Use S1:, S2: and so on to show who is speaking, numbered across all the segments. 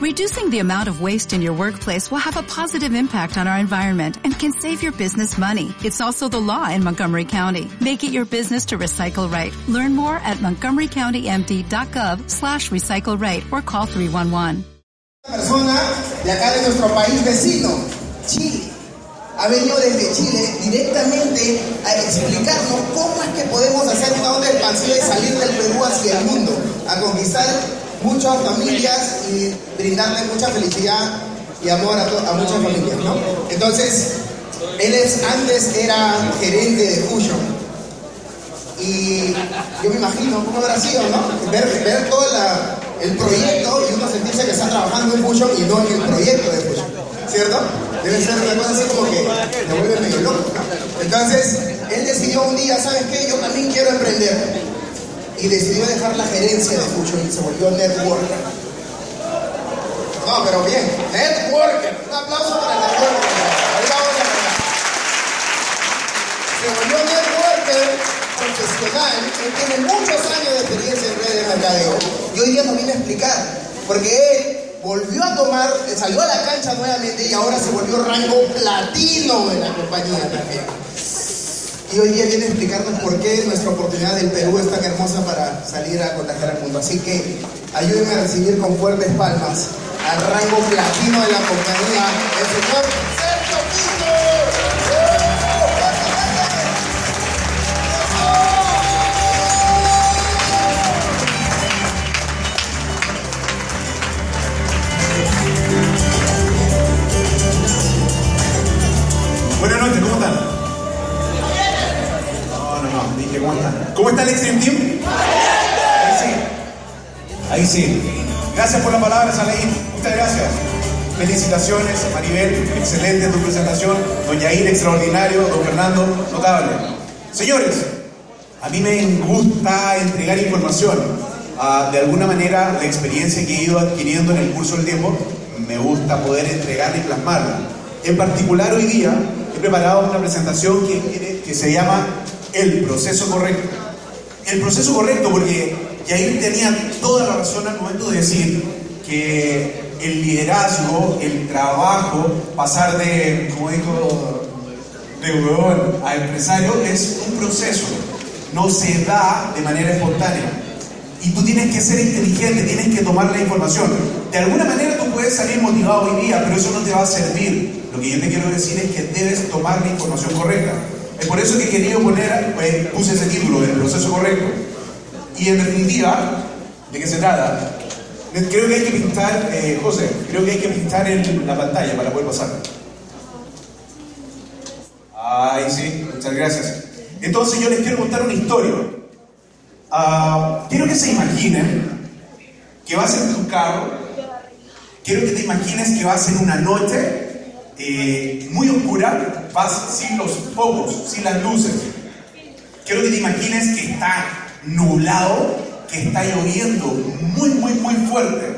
S1: Reducing the amount of waste in your workplace will have a positive impact on our environment and can save your business money. It's also the law in Montgomery County. Make it your business to recycle right. Learn more at montgomerycountymd.gov slash recycle right or call 311.
S2: persona de acá de nuestro país vecino, Chile. Ha venido desde Chile directamente a explicarnos cómo es que podemos hacer una onda expansiva y salir del Perú hacia el mundo, a conquistar muchas familias y brindarle mucha felicidad y amor a, a muchas familias, ¿no? Entonces, él es, antes era gerente de Fusion. Y yo me imagino cómo habrá sido, ¿no? Ver, ver todo la- el proyecto y uno sentirse que está trabajando en Fusion y no en el proyecto de Fusion, ¿cierto? Debe ser una cosa así como que me vuelve medio loco, ¿no? Entonces, él decidió un día, ¿sabes qué? Yo también quiero emprender. Y decidió dejar la gerencia de Fusion y se volvió networker. No, pero bien, networker. Un aplauso para el networker. Ahí vamos a se volvió networker profesional, él tiene muchos años de experiencia en redes de mercadeo. Y hoy día nos viene a explicar, porque él volvió a tomar, salió a la cancha nuevamente y ahora se volvió rango platino en la compañía también. Y hoy día viene a explicarnos por qué nuestra oportunidad del Perú es tan hermosa para salir a contagiar al mundo. Así que ayúdenme a recibir con fuertes palmas al rango platino de la compañía,
S3: está el? Ahí sí. Ahí sí. Gracias por las palabras, Alain. Muchas gracias. Felicitaciones, Maribel. Excelente tu presentación. Don Yair, extraordinario. Don Fernando, notable. Señores, a mí me gusta entregar información. Ah, de alguna manera, la experiencia que he ido adquiriendo en el curso del tiempo, me gusta poder entregarla y plasmarla. En particular, hoy día he preparado una presentación que, que se llama El proceso correcto. El proceso correcto, porque Yair tenía toda la razón al momento de decir que el liderazgo, el trabajo, pasar de, como dijo de huevón a empresario es un proceso, no se da de manera espontánea. Y tú tienes que ser inteligente, tienes que tomar la información. De alguna manera tú puedes salir motivado hoy día, pero eso no te va a servir. Lo que yo te quiero decir es que debes tomar la información correcta. Es por eso que he querido poner, pues, puse ese título, el proceso correcto. Y en definitiva, ¿de qué se trata? Creo que hay que pintar, eh, José, creo que hay que pintar en la pantalla para poder pasar. Ay, sí, muchas gracias. Entonces yo les quiero contar una historia. Ah, quiero que se imaginen que vas en tu carro, quiero que te imagines que vas en una noche eh, muy oscura, vas sin los focos, sin las luces. Quiero que te imagines que está nublado, que está lloviendo muy, muy, muy fuerte.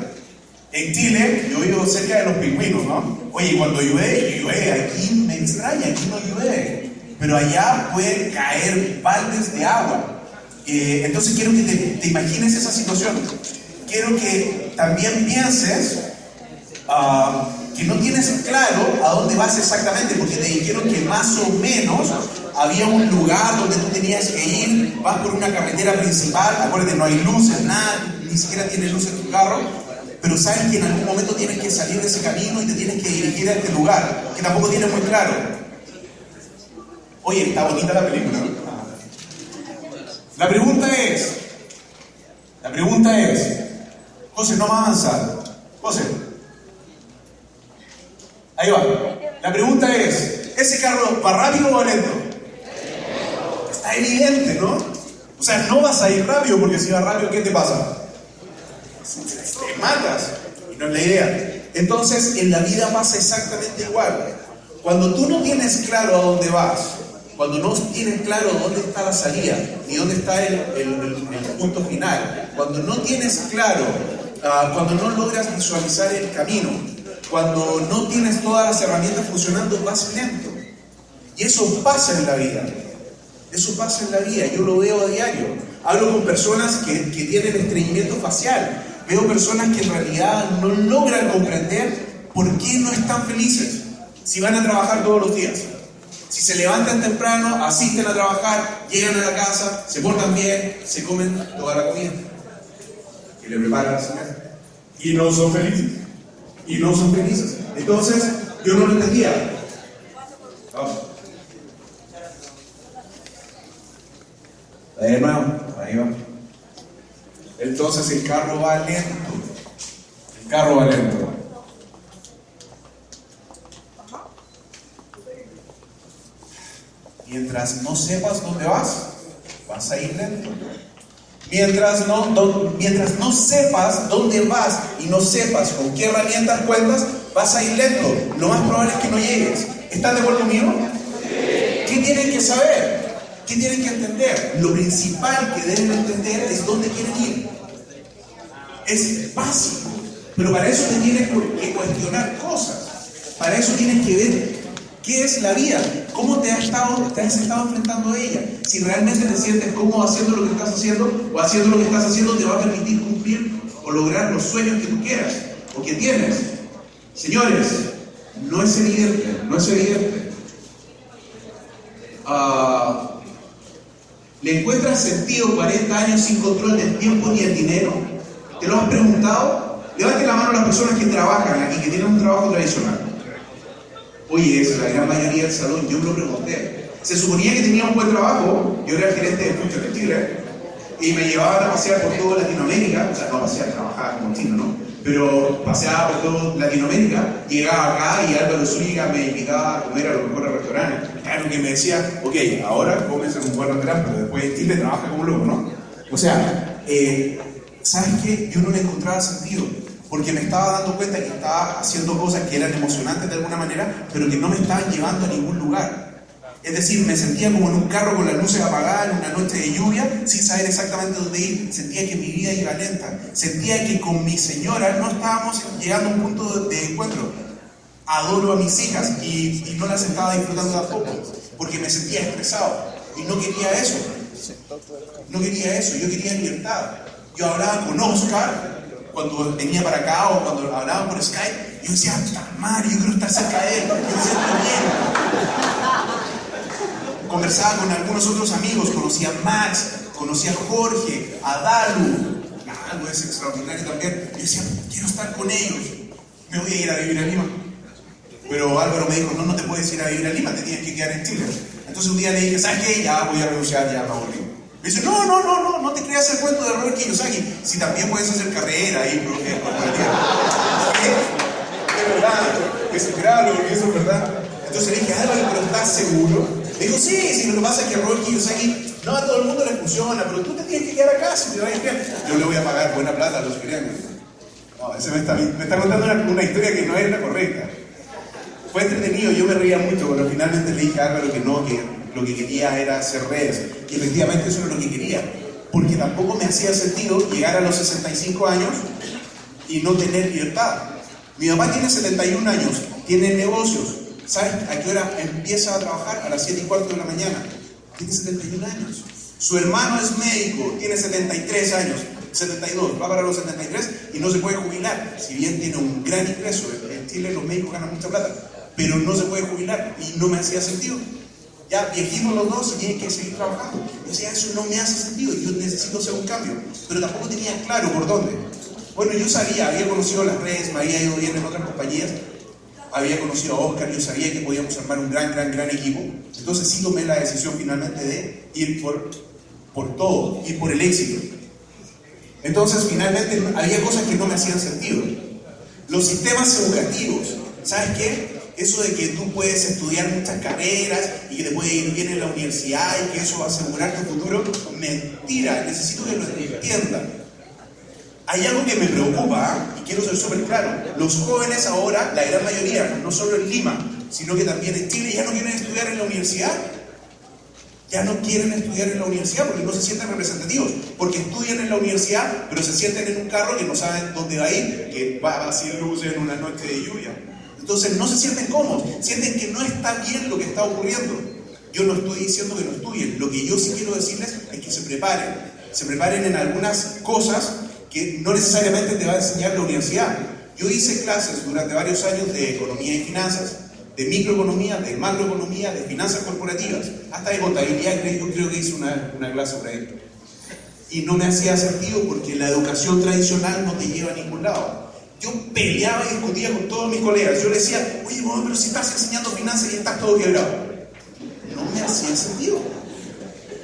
S3: En Chile, yo vivo cerca de los pingüinos, ¿no? Oye, cuando llueve, llueve, aquí me extraña, aquí no llueve. Pero allá pueden caer baldes de agua. Eh, entonces quiero que te, imagines esa situación. Quiero que también pienses ah, que no tienes claro a dónde vas exactamente, porque te dijeron que más o menos había un lugar donde tú tenías que ir, vas por una carretera principal, acuérdate, no hay luces, nada, ni siquiera tienes luces en tu carro, pero sabes que en algún momento tienes que salir de ese camino y te tienes que dirigir a este lugar, que tampoco tienes muy claro. Oye, está bonita la película. La pregunta es, la pregunta es, José, no va a avanzar. José, ahí va. La pregunta es, ¿ese carro va rápido o va lento? Está evidente, ¿no? O sea, no vas a ir rápido porque si vas rápido, ¿qué te pasa? Te matas. Y no es la idea. Entonces, en la vida pasa exactamente igual. Cuando tú no tienes claro a dónde vas, cuando no tienes claro dónde está la salida ni dónde está el, el- punto final, cuando no tienes claro, ah, cuando no logras visualizar el camino, cuando no tienes todas las herramientas funcionando, vas lento. Y eso pasa en la vida. Eso pasa en la vida, yo lo veo a diario. Hablo con personas que, que tienen estreñimiento facial veo personas que en realidad no logran comprender por qué no están felices si van a trabajar todos los días. Si se levantan temprano, asisten a trabajar, llegan a la casa, se portan bien, se comen toda la comida que le preparan a la señora. Y no son felices. Y no son felices. Entonces, yo no lo entendía. Vamos. Ahí hermano, ahí va. Entonces el carro va lento. El carro va lento. Mientras no sepas dónde vas, vas a ir lento. Mientras no, mientras no sepas dónde vas y no sepas con qué herramientas cuentas, vas a ir lento. Lo más probable es que no llegues. ¿Están de acuerdo conmigo? ¿Qué tienen que saber? ¿Qué tienen que entender? Lo principal que deben entender es dónde quieren ir. Es básico. Pero para eso te tienes que cuestionar cosas. Para eso tienes que ver ¿Qué es la vida? ¿Cómo te has, estado, te has estado enfrentando a ella? Si realmente te sientes cómodo haciendo lo que estás haciendo o haciendo lo que estás haciendo te va a permitir cumplir o lograr los sueños que tú quieras o que tienes. Señores, no es evidente, no es evidente. Ah, ¿Le encuentras sentido 40 años sin control del tiempo ni el dinero? ¿Te lo has preguntado? Levante la mano a las personas que trabajan aquí, que tienen un trabajo tradicional. Oye, es la gran mayoría del salón, yo me lo pregunté. Se suponía que tenía un buen trabajo, yo era el gerente de Future de Chile, y me llevaban a pasear por toda Latinoamérica, o sea, no pasear, trabajar como chino, ¿no? Pero paseaba por toda Latinoamérica, llegaba acá y Álvaro Zúñiga me invitaba a comer a los mejores restaurantes. Claro que me decía, ok, ahora comes en un buen restaurante, pero después en Chile trabaja como loco, ¿no? O sea, eh, ¿sabes qué? Yo no le encontraba sentido porque me estaba dando cuenta que estaba haciendo cosas que eran emocionantes de alguna manera, pero que no me estaban llevando a ningún lugar. Es decir, me sentía como en un carro con las luces apagadas en una noche de lluvia, sin saber exactamente dónde ir. Sentía que mi vida iba lenta. Sentía que con mi señora no estábamos llegando a un punto de, encuentro. Adoro a mis hijas y, no las estaba disfrutando tampoco, porque me sentía estresado. Y no quería eso. No quería eso, yo quería libertad. Yo hablaba con Oscar cuando venía para acá o cuando hablaban por Skype, yo decía, Mario, yo quiero estar cerca de él, yo me siento. Conversaba con algunos otros amigos, conocí a Max, conocí a Jorge, a Dalu, Dalu es extraordinario también. Yo decía, quiero estar con ellos, me voy a ir a vivir a Lima. Pero Álvaro me dijo, no, no te puedes ir a vivir a Lima, te tienes que quedar en Chile. Entonces un día le dije, ¿sabes qué? Ya voy a renunciar, ya me aburrí. Me dice, no, no, no, no, no te creas el cuento de Robert Kiyosaki. Si también puedes hacer carrera ahí, profe, Es verdad, se créalo, porque eso es verdad. Entonces le dije, Álvaro, pero ¿estás seguro? Me dijo, sí, sí, lo que pasa es que Robert Kiyosaki, no a todo el mundo le funciona, pero tú te tienes que quedar acá si te vas a quedar. Yo le voy a pagar buena plata a los crean. No, ese me está, me está contando una, historia que no es la correcta. Fue entretenido, yo me reía mucho, pero finalmente le dije a Álvaro que no, que lo que quería era hacer redes. Y efectivamente eso era lo que quería. Porque tampoco me hacía sentido llegar a los 65 años y no tener libertad. Mi mamá tiene 71 años, tiene negocios. ¿Sabes a qué hora empieza a trabajar? A las 7 y cuarto de la mañana. Tiene 71 años. Su hermano es médico, tiene 73 años, 72, va para los 73 y no se puede jubilar. Si bien tiene un gran ingreso, en Chile los médicos ganan mucha plata, pero no se puede jubilar y no me hacía sentido ya viejimos los dos y hay que seguir trabajando. Yo decía, eso no me hace sentido, yo necesito hacer un cambio, pero tampoco tenía claro por dónde. Bueno, yo sabía, había conocido las redes, me había ido bien en otras compañías, había conocido a Oscar, yo sabía que podíamos armar un gran, gran, gran equipo. Entonces sí tomé la decisión finalmente de ir por, por todo, ir por el éxito. Entonces finalmente había cosas que no me hacían sentido. Los sistemas educativos, ¿sabes qué? eso de que tú puedes estudiar muchas carreras y que te puede ir bien en la universidad y que eso va a asegurar tu futuro, mentira, necesito que lo entiendan. Hay algo que me preocupa y quiero ser súper claro. Los jóvenes ahora, la gran mayoría, no solo en Lima, sino que también en Chile, ya no quieren estudiar en la universidad. Ya no quieren estudiar en la universidad porque no se sienten representativos. Porque estudian en la universidad, pero se sienten en un carro que no saben dónde va a ir, que va a hacer luces en una noche de lluvia. Entonces no se sienten cómodos, sienten que no está bien lo que está ocurriendo. Yo no estoy diciendo que no estudien, lo que yo sí quiero decirles es que se preparen, se preparen en algunas cosas que no necesariamente te va a enseñar la universidad. Yo hice clases durante varios años de economía y finanzas, de microeconomía, de macroeconomía, de finanzas corporativas, hasta de contabilidad, yo creo que hice una, una clase por ahí. Y no me hacía sentido porque la educación tradicional no te lleva a ningún lado. Yo peleaba y discutía con todos mis colegas. Yo les decía, oye, pero si estás enseñando finanzas y estás todo quebrado. No me hacía sentido.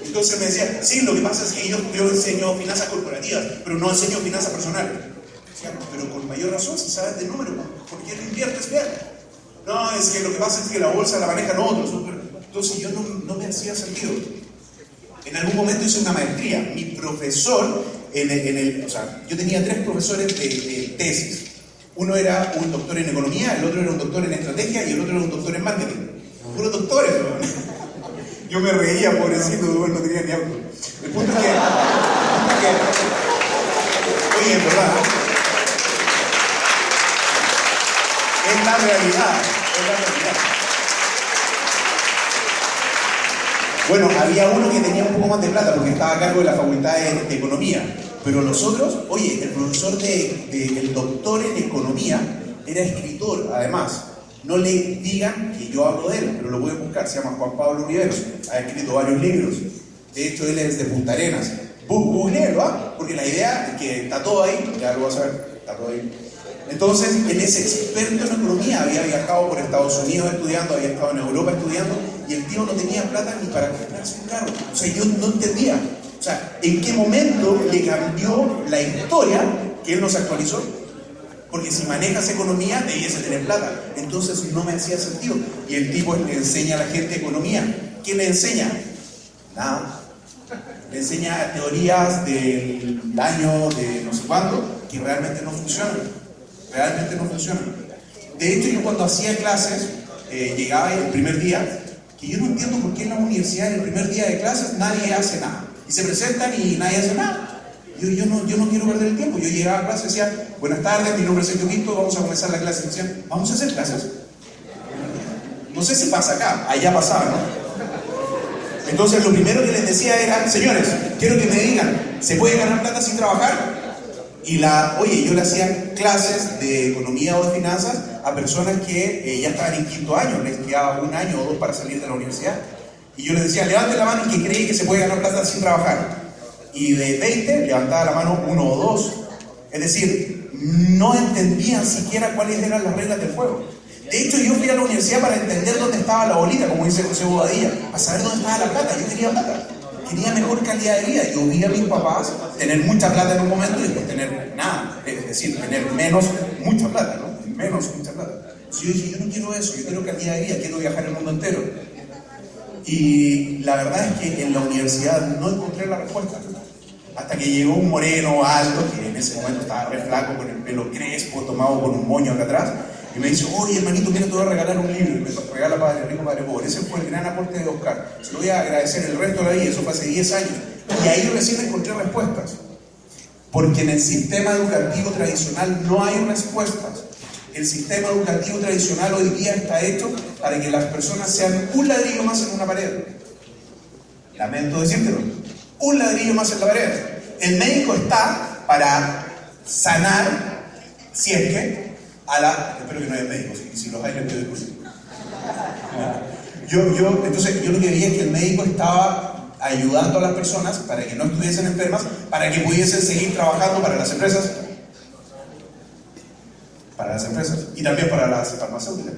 S3: Entonces me decía, sí, lo que pasa es que yo, enseño finanzas corporativas, pero no enseño finanzas personales. pero con mayor razón, si sabes de número, ¿por qué no inviertes bien? No, es que lo que pasa es que la bolsa la manejan otros. Entonces yo no, no me hacía sentido. En algún momento hice una maestría. Mi profesor, en el, en el, o sea, yo tenía tres profesores de, tesis. Uno era un doctor en economía, el otro era un doctor en estrategia y el otro era un doctor en marketing. Puros doctores, ¿no? Yo me reía, pobrecito, no tenía ni auto. El punto es que, oye, en verdad, es la realidad, es la realidad. Bueno, había uno que tenía un poco más de plata porque estaba a cargo de la facultad de, economía, pero nosotros, oye, el profesor de, de, el doctor en economía era escritor, además. No le digan que yo hablo de él, pero lo pueden buscar. Se llama Juan Pablo Riveros. Ha escrito varios libros. De hecho, él es de Punta Arenas. Google, ¿ah? Porque la idea es que está todo ahí, ya lo vas a ver, está todo ahí. Entonces, él es experto en economía, había viajado por Estados Unidos estudiando, había estado en Europa estudiando, y el tío no tenía plata ni para comprarse un carro. O sea, yo no entendía. O sea, ¿en qué momento le cambió la historia que él nos actualizó? Porque si manejas economía, debiese tener plata. Entonces no me hacía sentido. Y el tipo le enseña a la gente economía. ¿Qué le enseña? Nada. Le enseña teorías del año de no sé cuándo que realmente no funcionan. Realmente no funcionan. De hecho, yo cuando hacía clases, eh, llegaba el primer día, que yo no entiendo por qué en la universidad, el primer día de clases, nadie hace nada. Y se presentan y nadie hace nada. Yo, yo, no, yo no quiero perder el tiempo. Yo llegaba a clase y decía, buenas tardes, mi nombre es Sergio Quinto, vamos a comenzar la clase. Decían, vamos a hacer clases. No sé si pasa acá, allá pasaba, ¿no? Entonces lo primero que les decía era, señores, quiero que me digan, ¿se puede ganar plata sin trabajar? Y la, oye, yo le hacía clases de economía o de finanzas a personas que eh, ya estaban en quinto año, les quedaba un año o dos para salir de la universidad. Y yo les decía, levante la mano y que cree que se puede ganar plata sin trabajar y de 20 levantaba la mano uno o dos. Es decir, no entendían siquiera cuáles eran las reglas del juego. De hecho, yo fui a la universidad para entender dónde estaba la bolita, como dice José Bobadilla, para saber dónde estaba la plata. Yo quería plata, quería mejor calidad de vida. Yo vi a mis papás tener mucha plata en un momento y después tener nada, es decir, tener menos, mucha plata, ¿no? Menos, mucha plata. yo dije, yo no quiero eso, yo quiero calidad de vida, quiero viajar el mundo entero. Y la verdad es que en la universidad no encontré la respuesta. Hasta que llegó un moreno alto, que en ese momento estaba re flaco, con el pelo crespo, tomado con un moño acá atrás, y me dice, oye hermanito, mira, te voy a regalar un libro. Y me regala Padre Rico, Padre Pobre. Ese fue el gran aporte de Oscar. Se lo voy a agradecer el resto de la vida, eso fue hace 10 años. Y ahí recién encontré respuestas. Porque en el sistema educativo tradicional no hay respuestas. El sistema educativo tradicional hoy día está hecho para que las personas sean un ladrillo más en una pared. Lamento decírtelo un ladrillo más en la pared. El médico está para sanar, si es que, a la... Espero que no haya médicos, si, si los hay, les yo, yo, entonces, yo lo que veía es que el médico estaba ayudando a las personas para que no estuviesen enfermas, para que pudiesen seguir trabajando para las empresas, para las empresas y también para las farmacéuticas.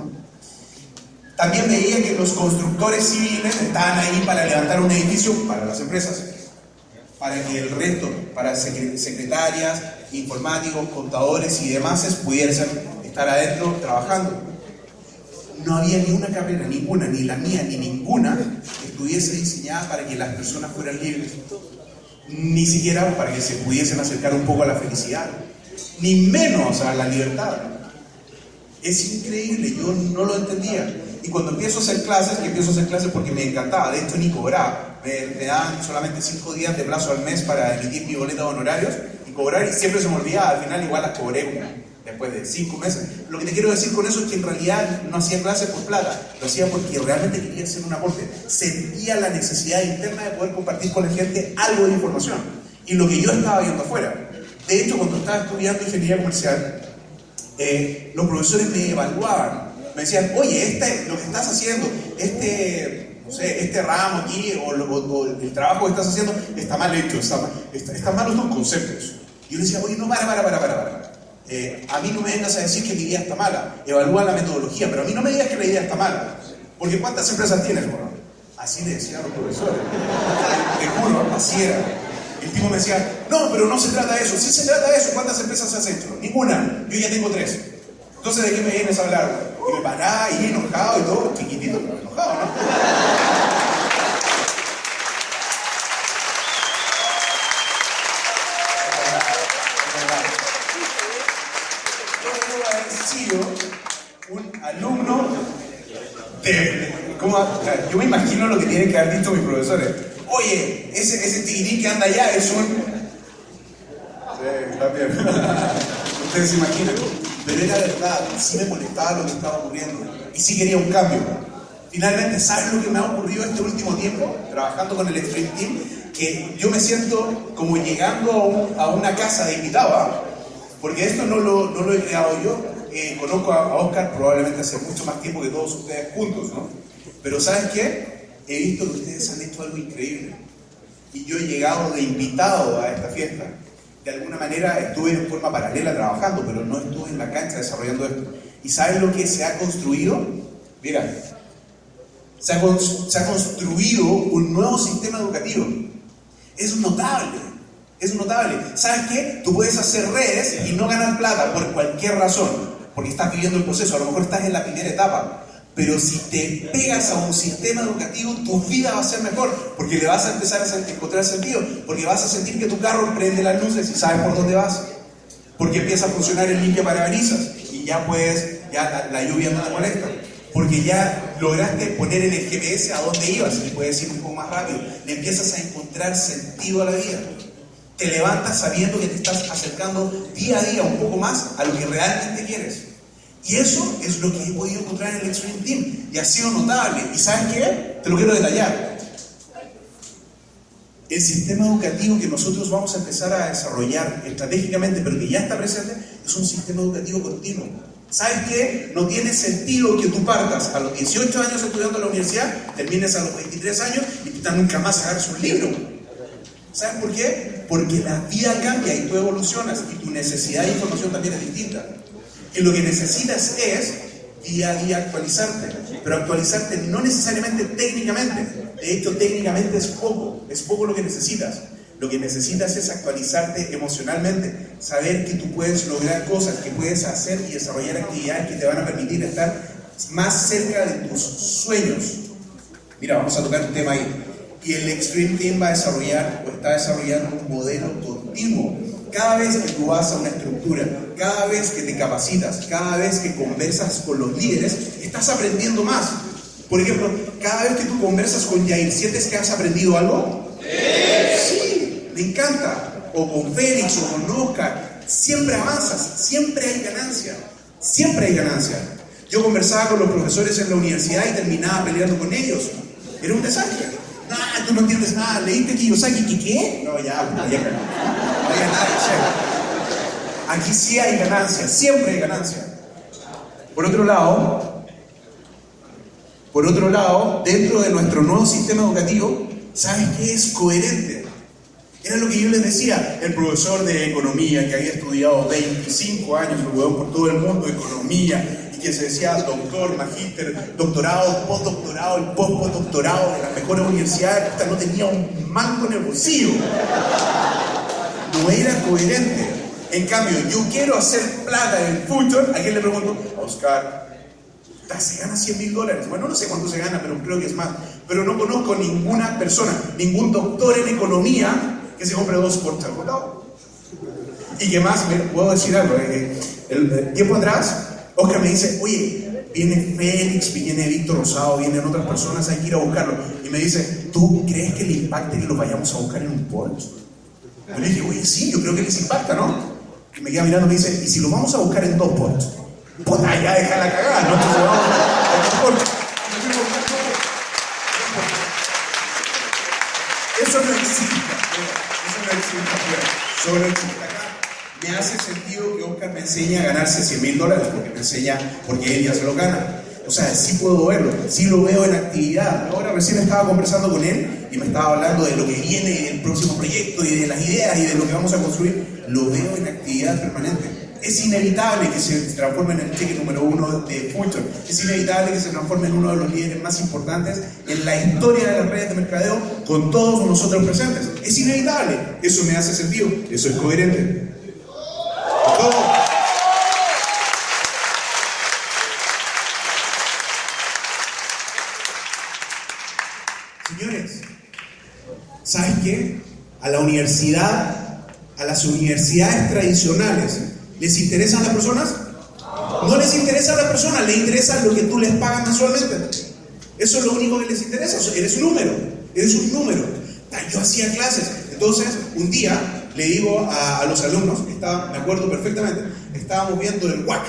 S3: También veía que los constructores civiles estaban ahí para levantar un edificio para las empresas para que el resto, para secretarias, informáticos, contadores y demás pudiesen estar adentro trabajando. No había ni una carrera, ninguna, ni la mía, ni ninguna, que estuviese diseñada para que las personas fueran libres. Ni siquiera para que se pudiesen acercar un poco a la felicidad, ni menos a la libertad. Es increíble, yo no lo entendía. Y cuando empiezo a hacer clases, y empiezo a hacer clases porque me encantaba, de hecho ni cobraba, me, dan solamente cinco días de plazo al mes para emitir mi boleta de honorarios y cobrar, y siempre se me olvidaba, al final igual las cobré después de cinco meses. Lo que te quiero decir con eso es que en realidad no hacía clases por plata, lo hacía porque realmente quería hacer un aporte, sentía la necesidad interna de poder compartir con la gente algo de información, y lo que yo estaba viendo afuera. De hecho, cuando estaba estudiando ingeniería comercial, eh, los profesores me evaluaban. Me decían, oye, este, lo que estás haciendo, este, no sé, este ramo aquí o, el trabajo que estás haciendo está mal hecho, está, está, están malos tus conceptos. Y yo decía, oye, no, para, para, para, para, para. Eh, a mí no me vengas a decir que mi idea está mala, evalúa la metodología, pero a mí no me digas que la idea está mala, porque ¿cuántas empresas tienes? Así le decían los profesores. Te juro, así era. El tipo me decía, no, pero no se trata de eso. Sí se trata de eso. ¿Cuántas empresas has hecho? Ninguna. Yo ya tengo tres. Entonces, ¿de qué me vienes a hablar? Y me paraba ahí enojado y todo, chiquitito, pero enojado, ¿no? sido un alumno de... Yo me imagino lo que tienen que haber dicho mis profesores Oye, ese, ese que anda allá es un... Sí, bien. Ustedes se imaginan. Pero era verdad, sí me molestaba lo que estaba ocurriendo. Y sí quería un cambio. Finalmente, ¿sabes lo que me ha ocurrido este último tiempo? Trabajando con el Extreme Team, que yo me siento como llegando a, una casa de invitado, ¿ah? porque esto no lo, no lo, he creado yo. Eh, conozco a, a Oscar probablemente hace mucho más tiempo que todos ustedes juntos, ¿no? Pero ¿sabes qué? he visto que ustedes han hecho algo increíble. Y yo he llegado de invitado a esta fiesta. De alguna manera estuve en forma paralela trabajando, pero no estuve en la cancha desarrollando esto. ¿Y sabes lo que se ha construido? Mira, se ha, se ha construido un nuevo sistema educativo. Es notable, es notable. ¿Sabes qué? Tú puedes hacer redes y no ganar plata por cualquier razón, porque estás viviendo el proceso. A lo mejor estás en la primera etapa, pero si te pegas a un sistema educativo, tu vida va a ser mejor, porque le vas a empezar a encontrar sentido, porque vas a sentir que tu carro prende las luces y sabes por dónde vas, porque empieza a funcionar el limpia parabrisas y ya puedes, ya la, lluvia no te molesta, porque ya lograste poner en el GPS a dónde ibas y puedes ir un poco más rápido, le empiezas a encontrar sentido a la vida. Te levantas sabiendo que te estás acercando día a día un poco más a lo que realmente quieres. Y eso es lo que he podido encontrar en el Extreme Team. Y ha sido notable. ¿Y sabes qué? Te lo quiero detallar. El sistema educativo que nosotros vamos a empezar a desarrollar estratégicamente, pero que ya está presente, es un sistema educativo continuo. ¿Sabes qué? No tiene sentido que tú partas a los 18 años estudiando en la universidad, termines a los 23 años y tú nunca más agarres un libro. ¿Sabes por qué? Porque la vida cambia y tú evolucionas y tu necesidad de información también es distinta. Y lo que necesitas es día a día actualizarte, pero actualizarte no necesariamente técnicamente, de hecho técnicamente es poco, es poco lo que necesitas. Lo que necesitas es actualizarte emocionalmente, saber que tú puedes lograr cosas, que puedes hacer y desarrollar actividades que te van a permitir estar más cerca de tus sueños. Mira, vamos a tocar un tema ahí. Y el Extreme Team va a desarrollar o está desarrollando un modelo continuo cada vez que tú vas a una estructura, cada vez que te capacitas, cada vez que conversas con los líderes, estás aprendiendo más. Por ejemplo, cada vez que tú conversas con Jair, ¿sientes que has aprendido algo? Sí, me encanta. O con Félix o con Oscar, siempre avanzas, siempre hay ganancia, siempre hay ganancia. Yo conversaba con los profesores en la universidad y terminaba peleando con ellos. Era un desastre. Nah, tú no entiendes nada. ¿Leíste Kiyosaki? ¿Qué qué? No, ya, ya, Aquí sí hay ganancia, siempre hay ganancia. Por otro lado, por otro lado, dentro de nuestro nuevo sistema educativo, ¿sabes qué es coherente? Era lo que yo les decía, el profesor de economía que había estudiado 25 años, por todo el mundo, economía, y que se decía doctor, magíster, doctorado, postdoctorado, el postdoctorado de las mejores universidades, no tenía un mango en el bolsillo no era coherente. En cambio, yo quiero hacer plata en el futuro, ¿a quién le pregunto? Oscar. Se gana 100 mil dólares. Bueno, no sé cuánto se gana, pero creo que es más. Pero no conozco ninguna persona, ningún doctor en economía que se compre dos Porsche Y que más, me puedo decir algo. Eh, el, tiempo atrás, Oscar me dice, oye, viene Félix, viene Víctor Rosado, vienen otras personas, hay que ir a buscarlo. Y me dice, ¿tú crees que le impacte que lo vayamos a buscar en un Porsche? Yo le dije, oye, sí, yo creo que les impacta, ¿no? Y me queda mirando y me dice, ¿y si lo vamos a buscar en dos ports? Pues allá deja la cagada, ¿no? Entonces vamos a dos Eso no existe, eso no existe, solo existe acá. me hace sentido que Oscar me enseñe a ganarse 100 mil dólares, porque me enseña, porque él ya se lo gana. O sea, sí puedo verlo, sí lo veo en actividad. Ahora recién estaba conversando con él y me estaba hablando de lo que viene, el próximo proyecto y de las ideas y de lo que vamos a construir. Lo veo en actividad permanente es inevitable que se transforme en el cheque número uno de Fulton. Es inevitable que se transforme en uno de los líderes más importantes en la historia de las redes de mercadeo con todos nosotros presentes. Es inevitable. Eso me hace sentido. Eso es coherente. Señores, ¿sabes qué? A la universidad, a las universidades tradicionales, ¿Les interesan las personas? No les interesa a las personas, les interesa lo que tú les pagas mensualmente. Eso es lo único que les interesa. Eres un número, eres un número. Yo hacía clases. Entonces, un día le digo a, los alumnos, estaba, me acuerdo perfectamente, estábamos viendo el WAC,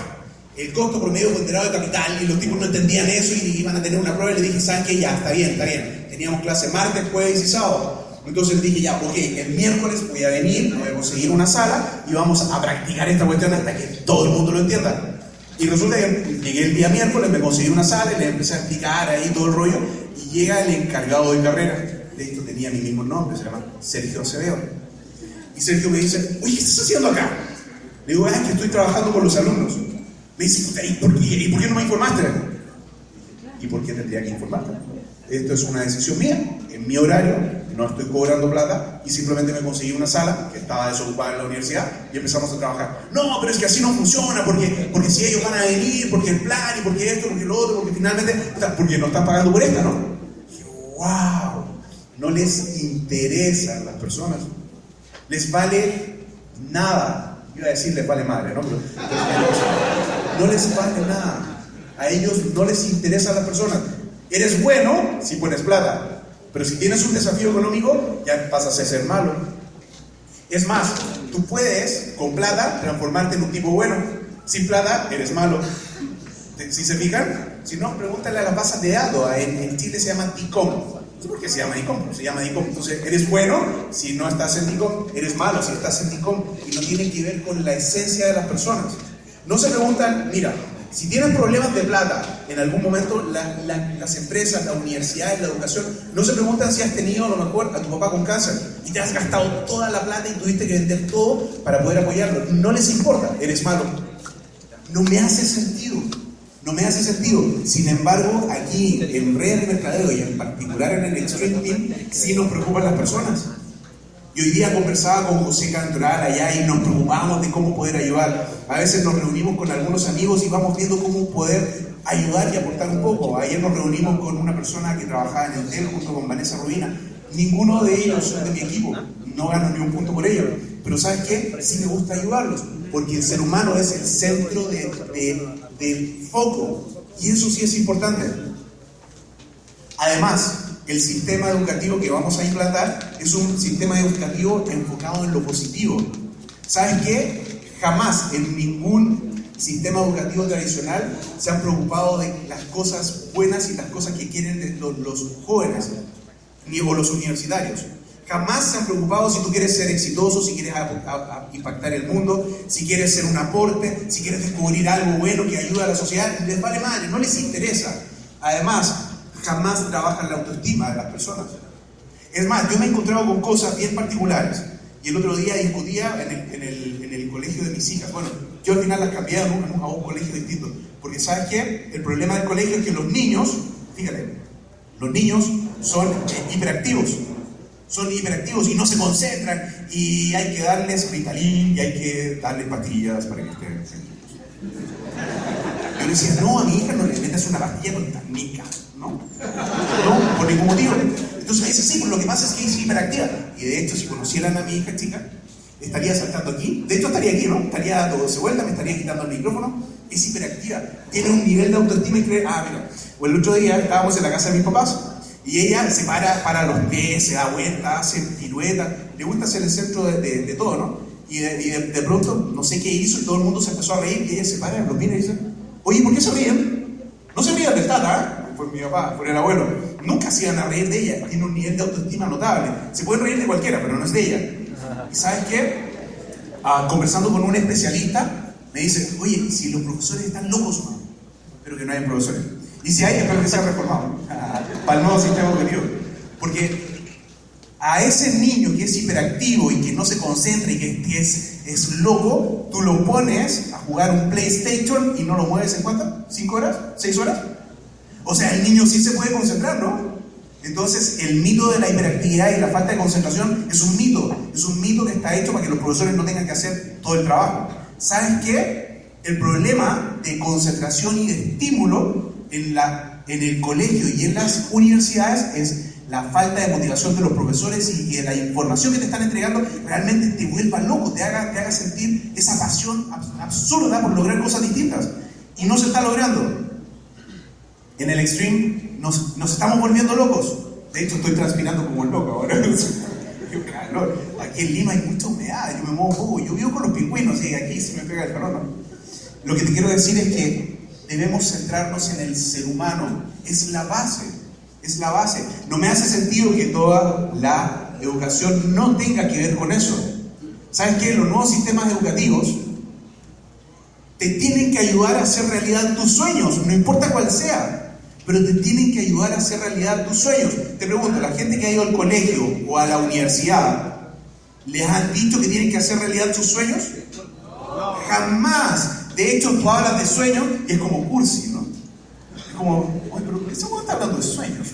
S3: el costo promedio ponderado de capital, y los tipos no entendían eso y iban a tener una prueba. Y le dije, ¿saben qué? Ya, está bien, está bien. Teníamos clase martes, jueves y sábado. Entonces dije, ya, ok, el miércoles voy a venir, voy a conseguir una sala y vamos a practicar esta cuestión hasta que todo el mundo lo entienda. Y resulta que llegué el día miércoles, me conseguí una sala y le empecé a explicar ahí todo el rollo. Y llega el encargado de carrera, de esto tenía mi mismo nombre, se llama Sergio Acevedo. Y Sergio me dice, oye, ¿qué estás haciendo acá? Le digo, ah, que estoy trabajando con los alumnos. Me dice, ¿y por qué, ¿y por qué no me informaste? ¿Y por qué tendría que informarte? Esto es una decisión mía, en mi horario, no estoy cobrando plata y simplemente me conseguí una sala que estaba desocupada en la universidad y empezamos a trabajar. No, pero es que así no funciona, porque, porque si ellos van a venir, porque el plan y porque esto, porque lo otro, porque finalmente, porque no están pagando por esta, ¿no? Wow, no les interesan las personas, les vale nada. Iba a decir les vale madre, ¿no? Pero, no les vale nada. A ellos no les interesan las personas. Eres bueno si pones plata, pero si tienes un desafío económico, ya pasas a ser malo. Es más, tú puedes con plata transformarte en un tipo bueno. Sin plata, eres malo. Si se fijan, si no, pregúntale a la pasas de Ado. En, Chile se llama TICOM. ¿Por qué se llama TICOM? Se llama TICOM. Entonces, eres bueno si no estás en TICOM, eres malo si estás en TICOM. Y no tiene que ver con la esencia de las personas. No se preguntan, mira, si tienen problemas de plata, en algún momento las empresas, la universidad, la educación, no se preguntan si has tenido a lo mejor a tu papá con cáncer y te has gastado toda la plata y tuviste que vender todo para poder apoyarlo. No les importa, eres malo. No me hace sentido. No me hace sentido. Sin embargo, aquí en Red de Mercadeo y en particular en el Extreme Team, sí nos preocupan las personas. Y hoy día conversaba con José Cantoral allá y nos preocupamos de cómo poder ayudar. A veces nos reunimos con algunos amigos y vamos viendo cómo poder ayudar y aportar un poco. Ayer nos reunimos con una persona que trabajaba en el hotel junto con Vanessa Rubina. Ninguno de ellos son de mi equipo, no gano ni un punto por ellos. Pero ¿sabes qué? Sí me gusta ayudarlos, porque el ser humano es el centro de, del foco. Y eso sí es importante. Además, el sistema educativo que vamos a implantar es un sistema educativo enfocado en lo positivo. ¿Sabes qué? Jamás en ningún sistema educativo tradicional se han preocupado de las cosas buenas y las cosas que quieren los, jóvenes, ni los universitarios. Jamás se han preocupado si tú quieres ser exitoso, si quieres impactar el mundo, si quieres ser un aporte, si quieres descubrir algo bueno que ayude a la sociedad. Les vale madre, no les interesa. Además, jamás trabajan la autoestima de las personas. Es más, yo me he encontrado con cosas bien particulares. Y el otro día discutía en el, en el, colegio de mis hijas. Bueno, yo al final las cambié a un, a un colegio distinto. Porque ¿sabes qué? El problema del colegio es que los niños, fíjate, los niños son hiperactivos. Son hiperactivos y no se concentran. Y hay que darles Ritalin y hay que darles pastillas para que estén. Yo le decía, no, a mi hija no le metas una pastilla con tamica. ¿No? Por ningún motivo. Entonces dice, sí, pues lo que pasa es que es hiperactiva. Y de hecho, si conocieran a mi hija chica, estaría saltando aquí. De hecho, estaría aquí, ¿no? Estaría todo se vuelta, me estaría quitando el micrófono. Es hiperactiva. Tiene un nivel de autoestima increíble. Ah, mira. O el otro día estábamos en la casa de mis papás y ella se para, para los pies, se da vuelta, hace pirueta. Le gusta ser el centro de, todo, ¿no? Y, de, pronto, no sé qué hizo y todo el mundo se empezó a reír y ella se para, los mira y dice, oye, ¿por qué se ríen? No se ríen de tata, ¿eh? Fue mi papá, fue el abuelo, nunca se iban a reír de ella, tiene un nivel de autoestima notable. Se pueden reír de cualquiera, pero no es de ella. ¿Y sabes qué? ah, conversando con un especialista, me dice, oye, si los profesores están locos, no, pero que no haya profesores. Y si hay, espero que sea reformado para el nuevo sistema educativo. Porque a ese niño que es hiperactivo y que no se concentra y que, es, es, loco, tú lo pones a jugar un PlayStation y no lo mueves en cuánto? ¿Cinco horas? ¿Seis horas? O sea, el niño sí se puede concentrar, ¿no? Entonces, el mito de la hiperactividad y la falta de concentración es un mito. Es un mito que está hecho para que los profesores no tengan que hacer todo el trabajo. ¿Sabes qué? El problema de concentración y de estímulo en, la, en el colegio y en las universidades es la falta de motivación de los profesores y que la información que te están entregando realmente te vuelva loco, te haga, te haga sentir esa pasión absurda por lograr cosas distintas. Y no se está logrando. En el extreme nos, estamos volviendo locos. De hecho, estoy transpirando como el loco ahora. Aquí en Lima hay mucha humedad, yo me muevo poco. Yo vivo con los pingüinos y aquí se me pega el calor. Lo que te quiero decir es que debemos centrarnos en el ser humano. Es la base, es la base. No me hace sentido que toda la educación no tenga que ver con eso. ¿Sabes qué? Los nuevos sistemas educativos te tienen que ayudar a hacer realidad tus sueños, no importa cuál sea pero te tienen que ayudar a hacer realidad tus sueños. Te pregunto, la gente que ha ido al colegio o a la universidad, ¿les han dicho que tienen que hacer realidad sus sueños? Jamás. De hecho, tú hablas de sueños y es como cursi, ¿no? Es como, oye, pero ese está hablando de sueños,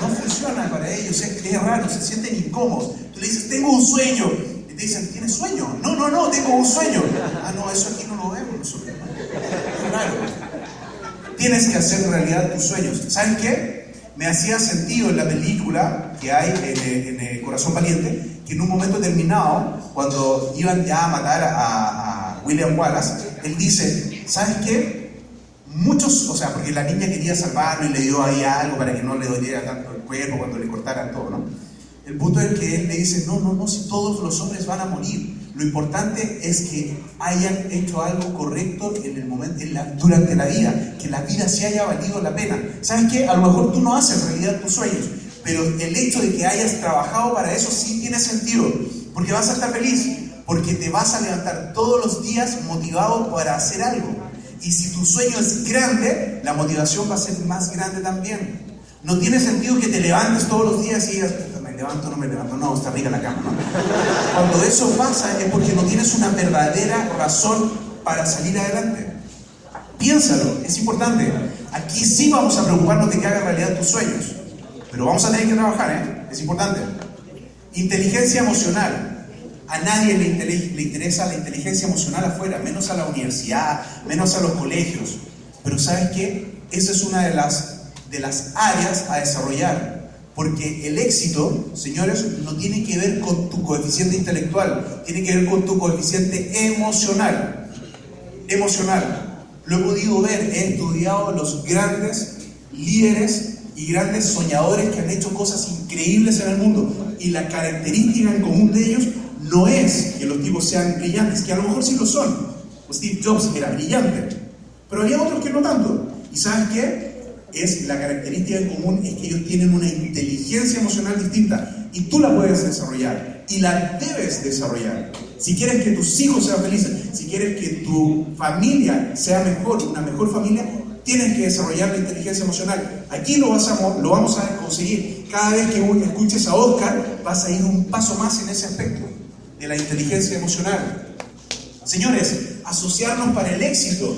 S3: No funciona para ellos, es, es raro, se sienten incómodos. Tú le dices, tengo un sueño. Y te dicen, ¿tienes sueño? No, no, no, tengo un sueño. Ah, no, eso aquí no lo vemos nosotros. Es raro. Tienes que hacer realidad tus sueños. ¿Saben qué? Me hacía sentido en la película que hay en, el Corazón Valiente, que en un momento determinado, cuando iban ya a matar a, William Wallace, él dice, ¿sabes qué? Muchos, o sea, porque la niña quería salvarlo y le dio ahí algo para que no le doliera tanto el cuerpo cuando le cortaran todo, ¿no? El punto es que él le dice, no, no, no, si todos los hombres van a morir. Lo importante es que hayan hecho algo correcto en el momento, durante la vida, que la vida se haya valido la pena. ¿Sabes qué? A lo mejor tú no haces realidad tus sueños, pero el hecho de que hayas trabajado para eso sí tiene sentido, porque vas a estar feliz, porque te vas a levantar todos los días motivado para hacer algo. Y si tu sueño es grande, la motivación va a ser más grande también. No tiene sentido que te levantes todos los días y digas, me levanto, no me levanto, no, está rica la cama, ¿no? Cuando eso pasa es porque no tienes una verdadera razón para salir adelante. Piénsalo, es importante. Aquí sí vamos a preocuparnos de que haga realidad tus sueños, pero vamos a tener que trabajar, ¿eh? Es importante. Inteligencia emocional. A nadie le, le interesa la inteligencia emocional afuera, menos a la universidad, menos a los colegios. Pero ¿sabes qué? Esa es una de las, de las áreas a desarrollar. Porque el éxito, señores, no tiene que ver con tu coeficiente intelectual, tiene que ver con tu coeficiente emocional. Emocional. Lo he podido ver, he estudiado los grandes líderes y grandes soñadores que han hecho cosas increíbles en el mundo. Y la característica en común de ellos no es que los tipos sean brillantes, que a lo mejor sí lo son. Steve Jobs era brillante, pero había otros que no tanto. ¿Y sabes qué? Es la característica común es que ellos tienen una inteligencia emocional distinta y tú la puedes desarrollar y la debes desarrollar. Si quieres que tus hijos sean felices, si quieres que tu familia sea mejor, una mejor familia, tienes que desarrollar la inteligencia emocional. Aquí lo, vamos a conseguir. Cada vez que escuches a Oscar, vas a ir un paso más en ese aspecto de la inteligencia emocional. Señores, asociarnos para el éxito.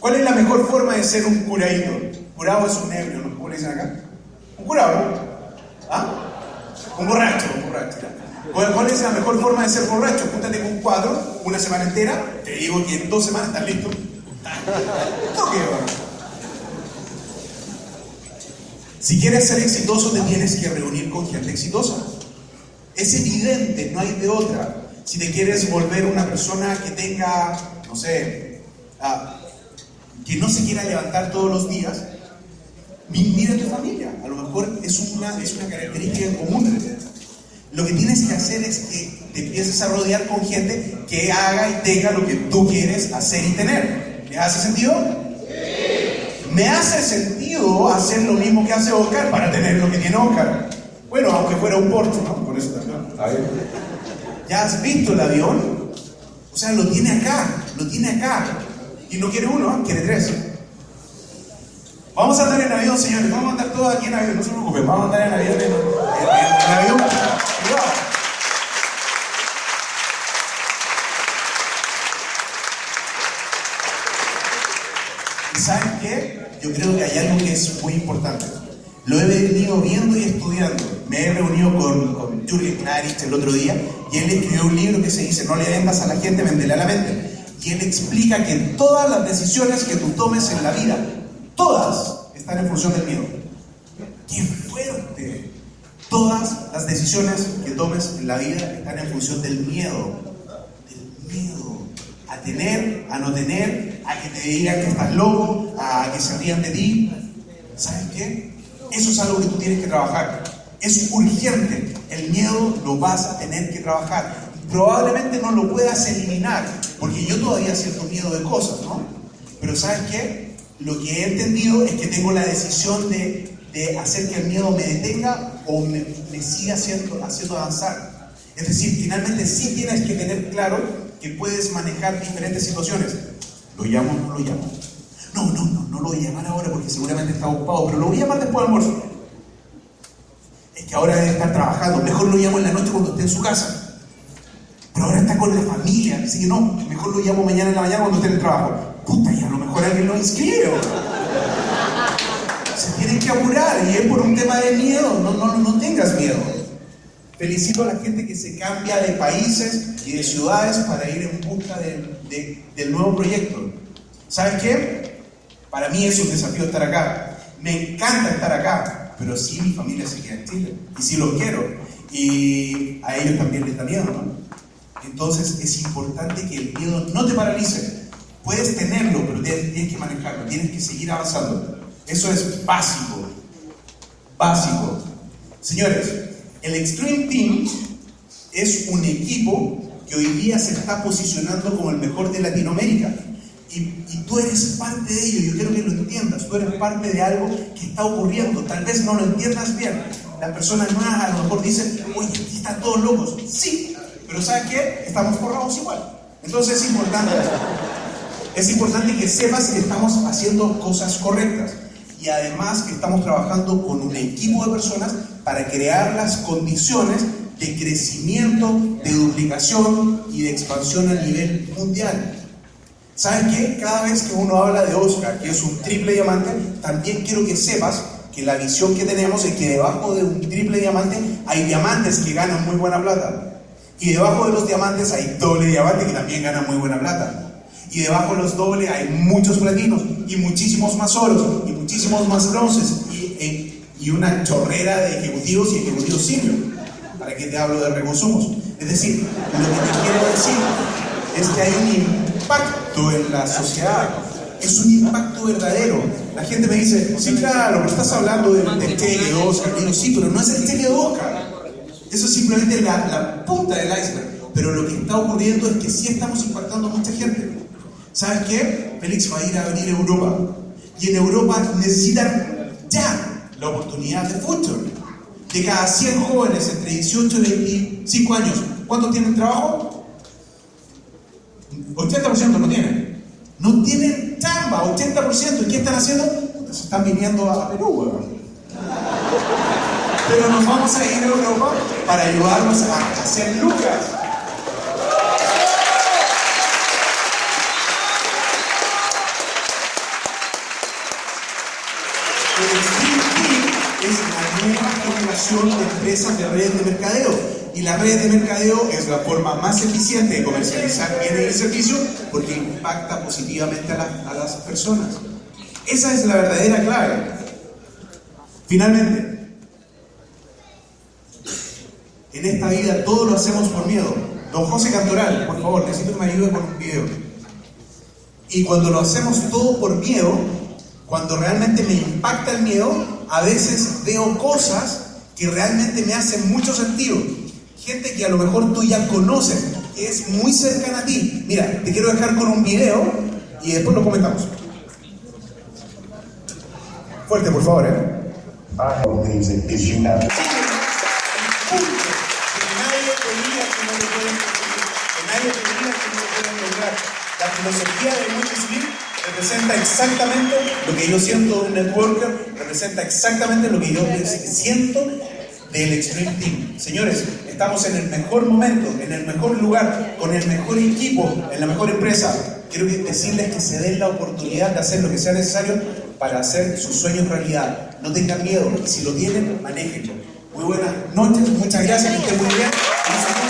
S3: ¿Cuál es la mejor forma de ser un curadito? Curado es un ebrio, ¿no? ¿Cómo le dicen acá? Un curado. ¿Ah? Un borracho, un borracho. ¿Cuál es la mejor forma de ser borracho? Júntate con un cuadro, una semana entera, te digo que en dos semanas estás listo. qué Si quieres ser exitoso, te tienes que reunir con gente exitosa. Es evidente, no hay de otra. Si te quieres volver una persona que tenga, no sé, ah, que no se quiera levantar todos los días, Mira tu familia, a lo mejor es una, es una característica común. Lo que tienes que hacer es que te empieces a rodear con gente que haga y tenga lo que tú quieres hacer y tener. ¿Me hace sentido? Sí. Me hace sentido hacer lo mismo que hace Oscar para tener lo que tiene Oscar. Bueno, aunque fuera un Porsche, ¿no? Por eso también. ¿Ya has visto el avión? O sea, lo tiene acá, lo tiene acá. Y no quiere uno, quiere tres. Vamos a andar en avión, señores. Vamos a andar todos aquí en avión. No se preocupen, vamos a andar en avión. En, en avión. Cuidado. ¿Y saben qué? Yo creo que hay algo que es muy importante. Lo he venido viendo y estudiando. Me he reunido con, con Jürgen Klarich el otro día y él escribió un libro que se dice No le vendas a la gente, vendele a la mente. Y él explica que todas las decisiones que tú tomes en la vida, todas están en función del miedo. ¡Qué fuerte! Todas las decisiones que tomes en la vida están en función del miedo. Del miedo. A tener, a no tener, a que te digan que estás loco, a que se rían de ti. ¿Sabes qué? Eso es algo que tú tienes que trabajar. Es urgente. El miedo lo vas a tener que trabajar. Probablemente no lo puedas eliminar, porque yo todavía siento miedo de cosas, ¿no? Pero ¿sabes qué? Lo que he entendido es que tengo la decisión de, de hacer que el miedo me detenga o me, me siga haciendo, haciendo avanzar. Es decir, finalmente sí tienes que tener claro que puedes manejar diferentes situaciones. ¿Lo llamo o no lo llamo? No, no, no, no lo voy a llamar ahora porque seguramente está ocupado, pero lo voy a llamar después del almuerzo. Es que ahora debe estar trabajando, mejor lo llamo en la noche cuando esté en su casa. Pero ahora está con la familia, así que no, mejor lo llamo mañana en la mañana cuando esté en el trabajo. Puta, y a lo mejor alguien lo inscribe. Se tienen que apurar y es por un tema de miedo, no, no, no tengas miedo. Felicito a la gente que se cambia de países y de ciudades para ir en busca de, de, del nuevo proyecto. ¿Sabes qué? Para mí es un desafío estar acá. Me encanta estar acá, pero sí mi familia se queda en Chile y sí los quiero. Y a ellos también les da miedo. Entonces es importante que el miedo no te paralice. Puedes tenerlo, pero tienes que manejarlo, tienes que seguir avanzando. Eso es básico. Básico. Señores, el Extreme Team es un equipo que hoy día se está posicionando como el mejor de Latinoamérica. Y, y, tú eres parte de ello, yo quiero que lo entiendas, tú eres parte de algo que está ocurriendo, tal vez no lo entiendas bien. Las personas nuevas a lo mejor dicen, oye, aquí están todos locos. Sí, pero ¿sabes qué? Estamos forrados igual. Entonces es importante, es importante que sepas que estamos haciendo cosas correctas y además que estamos trabajando con un equipo de personas para crear las condiciones de crecimiento, de duplicación y de expansión a nivel mundial. ¿Sabes qué? Cada vez que uno habla de Oscar, que es un triple diamante, también quiero que sepas que la visión que tenemos es que debajo de un triple diamante hay diamantes que ganan muy buena plata. Y debajo de los diamantes hay doble diamante que también gana muy buena plata. Y debajo de los dobles hay muchos platinos y muchísimos más oros y muchísimos más bronces y, e, y una chorrera de ejecutivos y ejecutivos senior. ¿Para qué te hablo de reconsumos? Es decir, lo que te quiero decir es que hay un impacto en la sociedad. Es un impacto verdadero. La gente me dice, sí, claro, pero estás hablando del, de Oscar. digo, sí, pero no es el cheque de Oscar. Eso es simplemente la, la, punta del iceberg. Pero lo que está ocurriendo es que sí estamos impactando a mucha gente. ¿Sabes qué? Félix va a ir a venir a Europa. Y en Europa necesitan ya la oportunidad de futuro. De cada 100 jóvenes entre 18 y 25 años, ¿cuántos tienen trabajo? 80% no tienen. No tienen chamba, 80%. ¿Y qué están haciendo? Se están viniendo a Perú, pero nos vamos a ir a Europa para ayudarnos a hacer lucas. El Street es la generación de empresas de redes de mercadeo. Y la red de mercadeo es la forma más eficiente de comercializar bienes y servicios porque impacta positivamente a, la, a las personas. Esa es la verdadera clave. Finalmente, en esta vida todo lo hacemos por miedo. Don José Cantoral, por favor, necesito que me ayude con un video. Y cuando lo hacemos todo por miedo, cuando realmente me impacta el miedo, a veces veo cosas que realmente me hacen mucho sentido. Gente que a lo mejor tú ya conoces, que es muy cercana a ti. Mira, te quiero dejar con un video y después lo comentamos. Fuerte, por favor, ¿eh?
S4: I believe it is you
S3: lograr. La filosofía de Multislim representa exactamente lo que yo siento de un networker, representa exactamente lo que yo siento del Extreme Team. Señores, estamos en el mejor momento, en el mejor lugar, con el mejor equipo, en la mejor empresa. Quiero decirles que se den la oportunidad de hacer lo que sea necesario para hacer sus sueños realidad. No tengan miedo si lo tienen, manéjenlo. Muy buenas noches, muchas gracias, que estén muy bien.